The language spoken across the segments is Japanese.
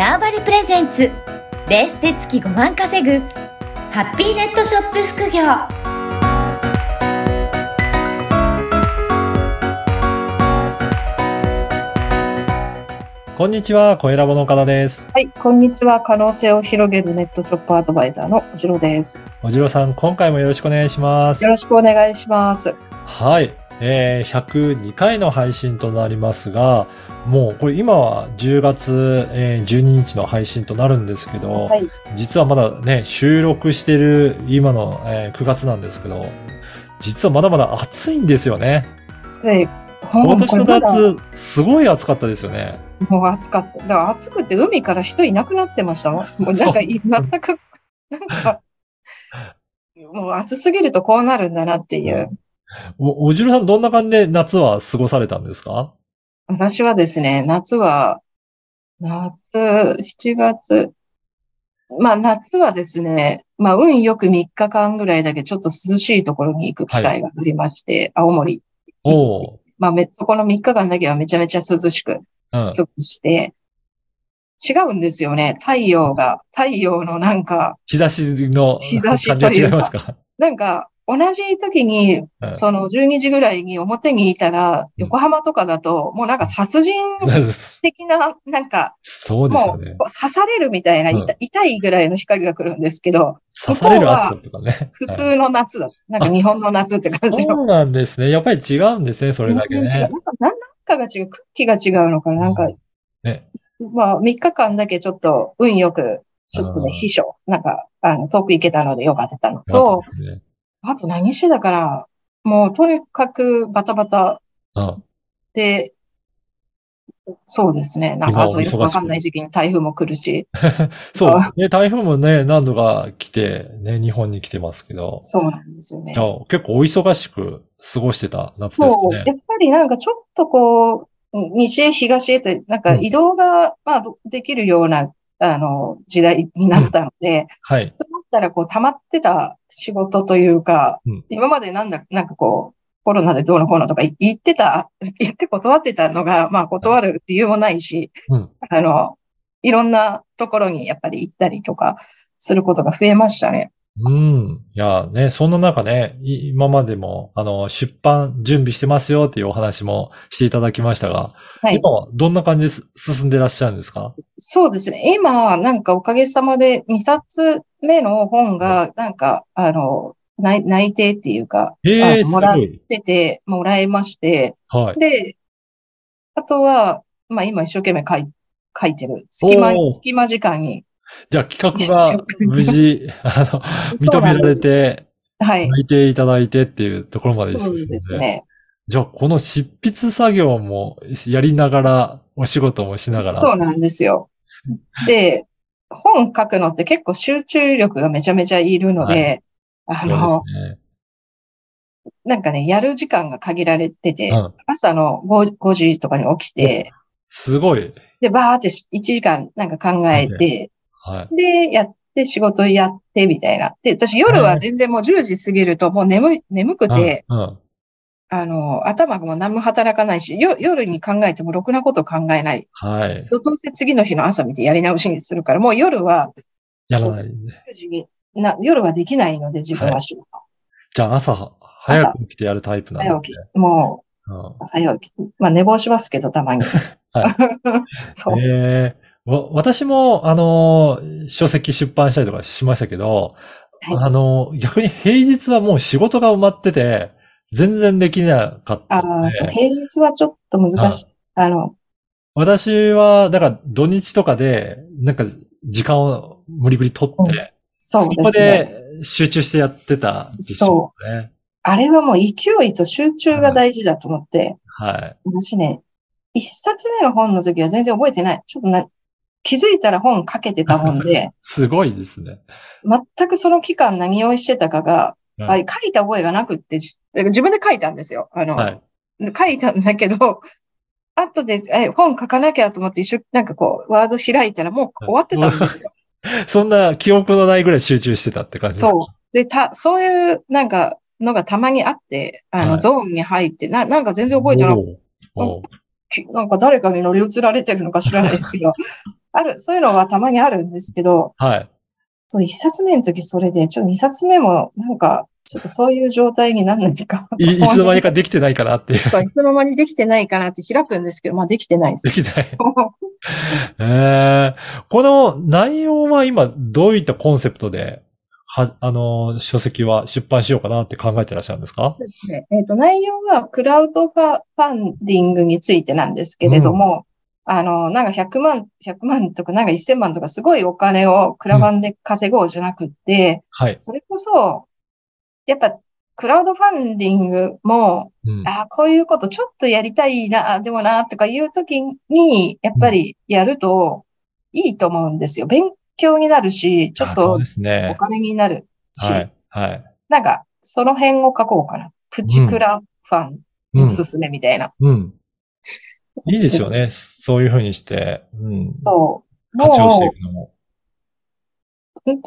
ターバリプレゼンツベースで月5万稼ぐハッピーネットショップ副業こんにちは、小ラボの岡田です。はい、こんにちは。可能性を広げるネットショップアドバイザーのおじろです。おじろさん、今回もよろしくお願いしますよ。ろしくお願いします。はい。えー、102回の配信となりますが、もうこれ今は10月、えー12日の配信となるんですけど、はい。実はまだね、収録してる今の、えー9月なんですけど、実はまだまだ暑いんですよね。で、ほ今年の夏、すごい暑かったですよね。もう暑かった。だから暑くて海から人いなくなってましたもん。もうなんかい、全く、なんか、もう暑すぎるとこうなるんだなっていう。お、おじろさん、どんな感じで夏は過ごされたんですか？私はですね、夏は、夏、7月、まあ夏はですね、まあ運よく3日間ぐらいだけちょっと涼しいところに行く機会がありまして、青森。おーまあめ、そこの3日間だけはめちゃめちゃ涼しくうん。過ごして、違うんですよね。太陽が、太陽のなんか、日差しの日差し感じがというか違いますか？なんか、同じ時に、うんその12時ぐらいに表にいたら、うん横浜とかだと、もうなんか殺人的な、なんか、そうですよもうね。刺されるみたいな、痛痛いぐらいの光が来るんですけど、刺される暑さとかね。はい普通の夏だ。なんか日本の夏って感じの。そうなんですね。やっぱり違うんですね、それだけね。なんか、何かが違う。空気が違うのかな。なんか、ね。まあ、3日間だけちょっと運よく、ちょっとうんね、秘書、なんか、あの、遠く行けたのでよかったのとねあと何してたから、もうとにかくバタバタうんで、そうですね。なんか、今あとよくわかんない時期に台風も来るし、そう。ね、台風もね、何度か来て、ね、日本に来てますけど、そうなんですよね結構お忙しく過ごしてた夏ですそう。ねや。っぱりなんかちょっとこう、西へ東へって、なんか移動が、まあ、どできるような、あの、時代になったので、はい。ったら、こう、溜まってた仕事というか、うん今までなんだ、なんかこう、コロナでどうのこうのとか言ってた、言って断ってたのが、まあ、断る理由もないし、うん。あの、いろんなところにやっぱり行ったりとか、することが増えましたね。うん。いや、ね、そんな中ね、い今までも、あの、出版準備してますよっていうお話もしていただきましたが、はい。今はどんな感じです進んでらっしゃるんですか？そうですね。今、なんかおかげさまで2冊目の本が、なんか、あの、内内定っていうか、ええー、もらっごい。出てもらいまして、はい。で、あとは、まあ今一生懸命書い書いてる。隙間隙間時間に。じゃあ企画が無事、あの、認められて、はい。書いていただいてっていうところまでそう進んでですね。じゃあ、この執筆作業もやりながら、お仕事もしながら。そうなんですよ。で、本書くのって結構集中力がめちゃめちゃいるので、あそうの、ですね。なんかね、やる時間が限られてて、うん朝の 5, 5時とかに起きて、すごい。で、バーって1時間なんか考えて、はい。で、やって仕事やってみたいな。で、私夜は全然もう10時過ぎるともう眠い、眠くて、うん、うん。あの、頭がもう何も働かないし、よ夜に考えてもろくなこと考えない。はい。どうせ次の日の朝見てやり直しにするから、もう夜は、やらないね。9時にな、夜はできないので自分は仕事。じゃあ、朝、早く起きてやるタイプなんですね早起。き。もうんう、早起き。まあ寝坊しますけど、たまに。は そう。ええわ私も、あの、書籍出版したりとかしましたけど、はいあの、逆に平日はもう仕事が埋まってて、全然できなかったあのあ、そうで、平日はちょっと難しい。あの、私は、だから土日とかで、なんか時間を無理くり取って、そうそこですね。で集中してやってたんですよね。あれはもう勢いと集中が大事だと思って、はい。私ね、一冊目の本の時は全然覚えてない。ちょっとな、気づいたら本書けてたもんで、すごいですね。全くその期間何をしてたかが、うんあ書いた覚えがなくって、じ自分で書いたんですよ。あの、はい。書いたんだけど、後でえ本書かなきゃと思って一緒、なんかこう、ワード開いたらもう終わってたんですよ。そんな記憶のないぐらい集中してたって感じそう。で、た、そういうなんかのがたまにあって、あの、はいゾーンに入って、な、なんか全然覚えてなくておーおーきなんか誰かに乗り移られてるのか知らないですけど、ある、そういうのはたまにあるんですけど、はい。そう、一冊目の時それで、ちょっと二冊目も、なんか、ちょっとそういう状態になんないか。いいつの間にかできてないかなっていう。そういつの間にできてないかなって開くんですけど、まあできてないです。できてない。ええこの内容は今どういったコンセプトで、は、あの、書籍は出版しようかなって考えてらっしゃるんですか？ねえっ、と、内容はクラウドファファンディングについてなんですけれども、あの、なんか100万、100万とかなんか1000万とかすごいお金をクラファンで稼ごうじゃなくって、はい。それこそ、やっぱクラウドファンディングも、うん。あこういうことちょっとやりたいな、でもな、とかいう時に、やっぱりやるといいと思うんですよ。勉強になるし、ちょっとおね。金になるし、はい。はい。なんか、その辺を書こうかな。プチクラファンうん。おすすめみたいな。うん。いいですよね。そういうふうにして、うん。そう。活用していもくの本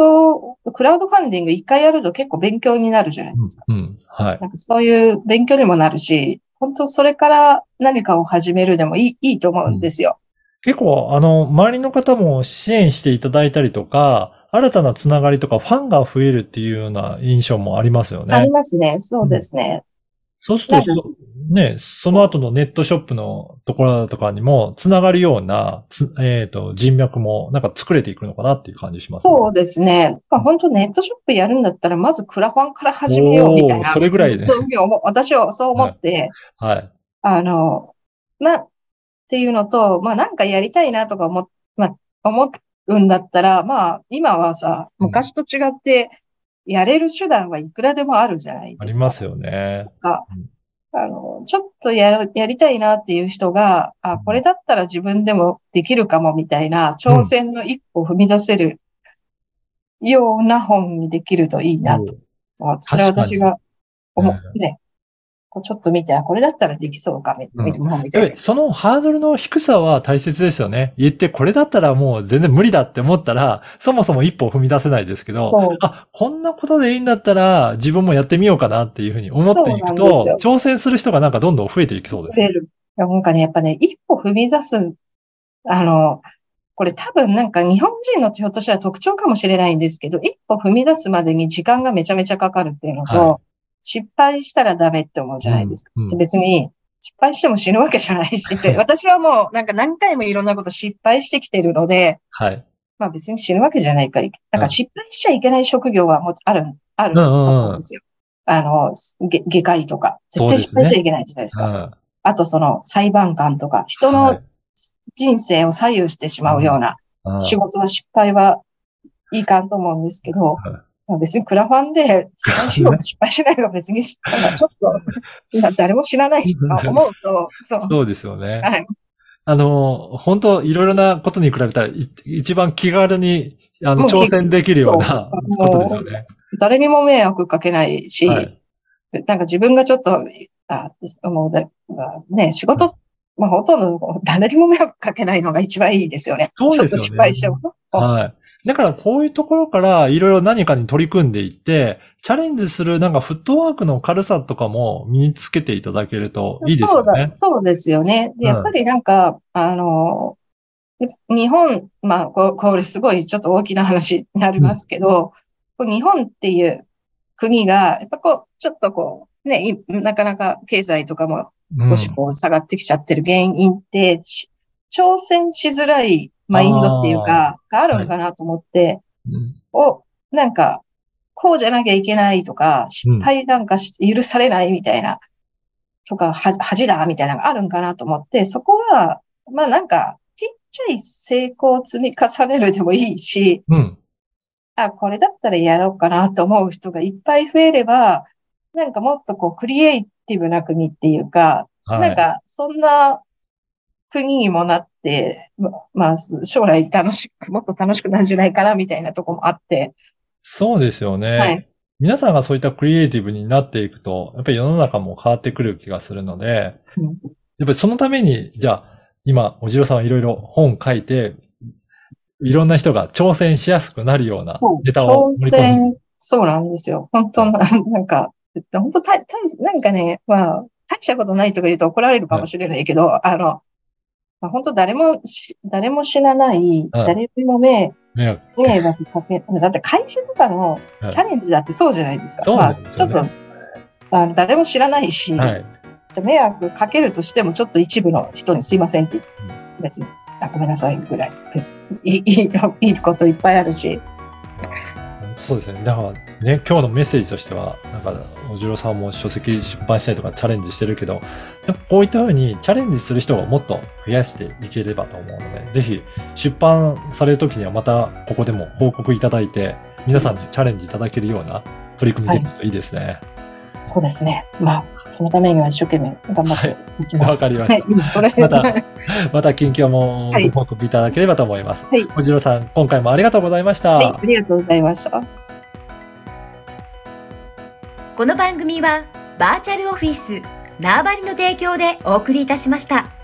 当、クラウドファンディング一回やると結構勉強になるじゃないですか。うん。うん。はい。なんかそういう勉強にもなるし、本当それから何かを始めるでもいい、いいと思うんですよ。結構、あの、周りの方も支援していただいたりとか、新たなつながりとかファンが増えるっていうような印象もありますよありね。ますね。そうですね。そうすると、ね、その後のネットショップのところとかにもつながるような、つえっ、と、人脈もなんか作れていくのかなっていう感じしますね。そうですね。まあ、本当ネットショップやるんだったら、まずクラファンから始めようみたいな。それぐらいでそう思う私はそう思って、はい。あの、な、っていうのと、まあなんかやりたいなとか思っ、まあ思うんだったら、まあ今はさ、うん。昔と違って、やれる手段はいくらでもあるじゃないあですか。りますよね。か、あの、ちょっとやる、やりたいなっていう人が、あ、これだったら自分でもできるかもみたいな、挑戦の一歩を踏み出せるような本にできるといいなと。あそれは私が思ね、こうちょっと見て、あこれだったらできそうかみ、うんみみたいな。そのハードルの低さは大切ですよね。言ってこれだったらもう全然無理だって思ったら、そもそも一歩踏み出せないですけど、あ、こんなことでいいんだったら自分もやってみようかなっていうふうに思っていくと挑戦する人がなんかどんどん増えていきそうですね。増える。いやなんかね、やっぱね、一歩踏み出す、あの、これ多分なんか日本人のひょっとしたら特徴かもしれないんですけど、一歩踏み出すまでに時間がめちゃめちゃかかるっていうのと、は失敗したらダメって思うじゃないですか。うんうんで別に失敗しても死ぬわけじゃないし って、私はもうなんか何回もいろんなこと失敗してきてるので、はい。まあ別に死ぬわけじゃないから、なんか失敗しちゃいけない職業はもうある、あると思うんですよ。あの、げ外科医とか。絶対失敗しちゃいけないじゃないですか。うんあとその裁判官とか、人のはい人生を左右してしまうようなうん仕事は失敗はいいかんと思うんですけど、まあ別にクラファンで失敗しよう失敗しないのは別に、ちょっと、今誰も知らないしと思うと、そう。そうですよね。はい。あの、本当いろいろなことに比べたら、い一番気軽に、あの、挑戦できるようなことですよね。誰にも迷惑かけないし、はい。なんか自分がちょっと、あもうね、仕事、まあほとんど誰にも迷惑かけないのが一番いいですよね。そうですよねちょっと失敗しても。はい。だからこういうところからいろいろ何かに取り組んでいって、チャレンジするなんかフットワークの軽さとかも身につけていただけるといいですそうだ。そうですよね。で、うんやっぱりなんか、あの、日本、まあ、ここれすごいちょっと大きな話になりますけど、こう日本っていう国が、やっぱこう、ちょっとこう、ね、いなかなか経済とかも少しこう下がってきちゃってる原因って、し挑戦しづらいマインドっていうか、があるのかなと思って、うんを、なんか、こうじゃなきゃいけないとか、失敗なんかし許されないみたいな、とか、は恥だみたいなのがあるんかなと思って、そこは、まあなんか、ちっちゃい成功を積み重ねるでもいいし、うん。あ、これだったらやろうかなと思う人がいっぱい増えれば、なんかもっとこう、クリエイティブな国っていうか、はい。なんか、そんな国にもなって、ままあ、将来楽しく、もっと楽しくなるんじゃないかなみたいなとこもあって、そうですよね。はい。皆さんがそういったクリエイティブになっていくと、やっぱり世の中も変わってくる気がするので、うんやっぱりそのために、じゃあ、今、おじろさんはいろいろ本書いて、いろんな人が挑戦しやすくなるようなそう、ネタを挑盛り込む。戦、そうなんですよ。本当な、なんか、本当た、た、なんかね、まあ、大したことないとか言うと怒られるかもしれないけど、あの、まあ、本当誰もし、誰も死なない、はい誰にも迷迷惑。かけ、だって会社とかのはいチャレンジだってそうじゃないですか。そうまあちょっと、あの誰も知らないし、はい。迷惑かけるとしても、ちょっと一部の人にすいませんって、別に、あごめんなさいぐらい。別いいいいこといっぱいあるし。そうですね。だからね、今日のメッセージとしては、なんか、おじろさんも書籍出版したりとかチャレンジしてるけど、やっぱこういったようにチャレンジする人をもっと増やしていければと思うので、ぜひ出版されるときにはまたここでも報告いただいて、皆さんにチャレンジいただけるような取り組みできるといいですね。そうですね。まあ、そのためには一生懸命頑張っていきます。わかりましたはい、今それまたまた近況もはいご報告いただければと思います。はいおじろさん、今回もありがとうございました。はい、ありがとうございました。この番組はバーチャルオフィス縄張りの提供でお送りいたしました。